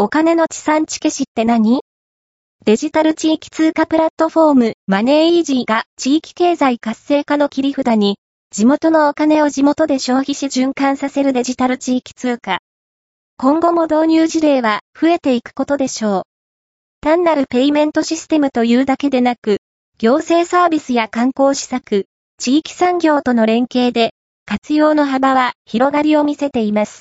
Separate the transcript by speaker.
Speaker 1: お金の地産地消しって何？デジタル地域通貨プラットフォームマネーイージーが地域経済活性化の切り札に、地元のお金を地元で消費し循環させるデジタル地域通貨。今後も導入事例は増えていくことでしょう。単なるペイメントシステムというだけでなく、行政サービスや観光施策、地域産業との連携で、活用の幅は広がりを見せています。